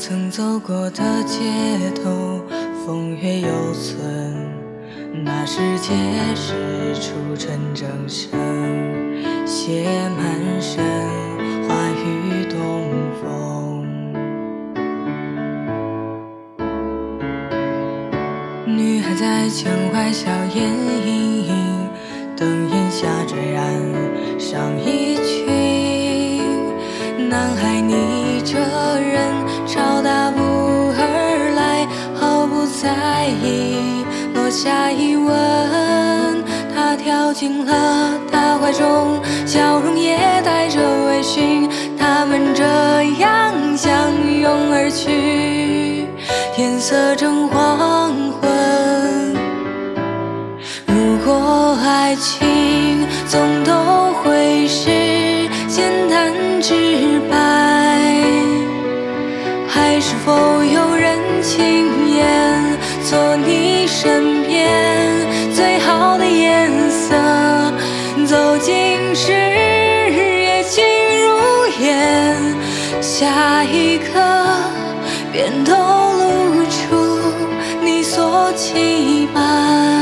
曾走过的街头，风月犹存。那时皆是初春正盛，写满身，花雨东风。女孩在墙外笑颜盈盈，灯影下坠染上一曲。男孩，你这在意落下一吻。他跳进了他怀中，笑容也带着微醺。他们这样相拥而去，天色正黄昏。如果爱情总做你身边最好的颜色？走进时，越近如烟，下一刻便透露出你所期盼。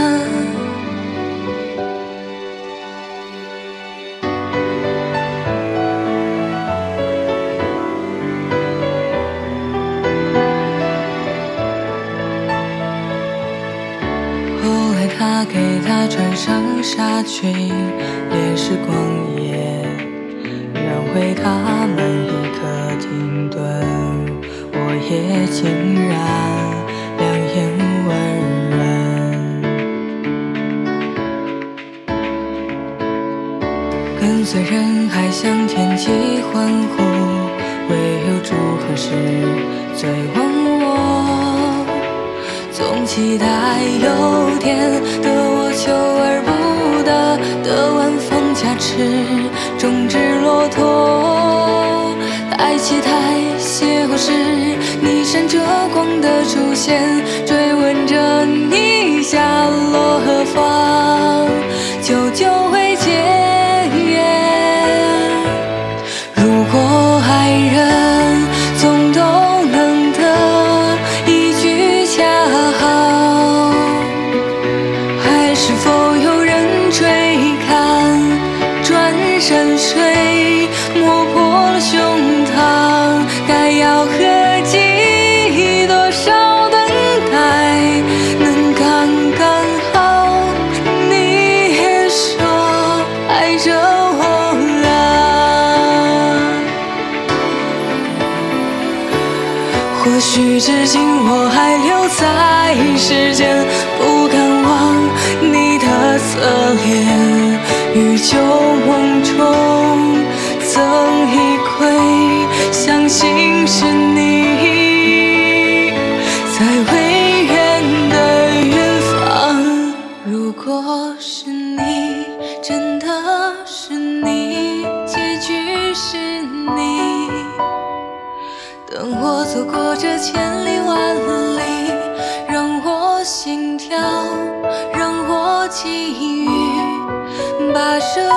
后来他给她穿上纱裙，连时光也，让回他们一刻停顿。我也竟然两眼温润，跟随人海向天际欢呼，唯有祝贺是最。期待有天得我求而不得，的晚风加持，终至骆驼。太期待邂逅时你闪着光的出现，山水，磨破了袖或许至今我还留在世间，不敢忘你的侧脸。于旧梦中曾一窥，相信是你，在未远的远方。如果是你，真的是你，结局是。让我走过这千里万里，让我心跳，让我给予，跋涉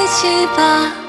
一起吧。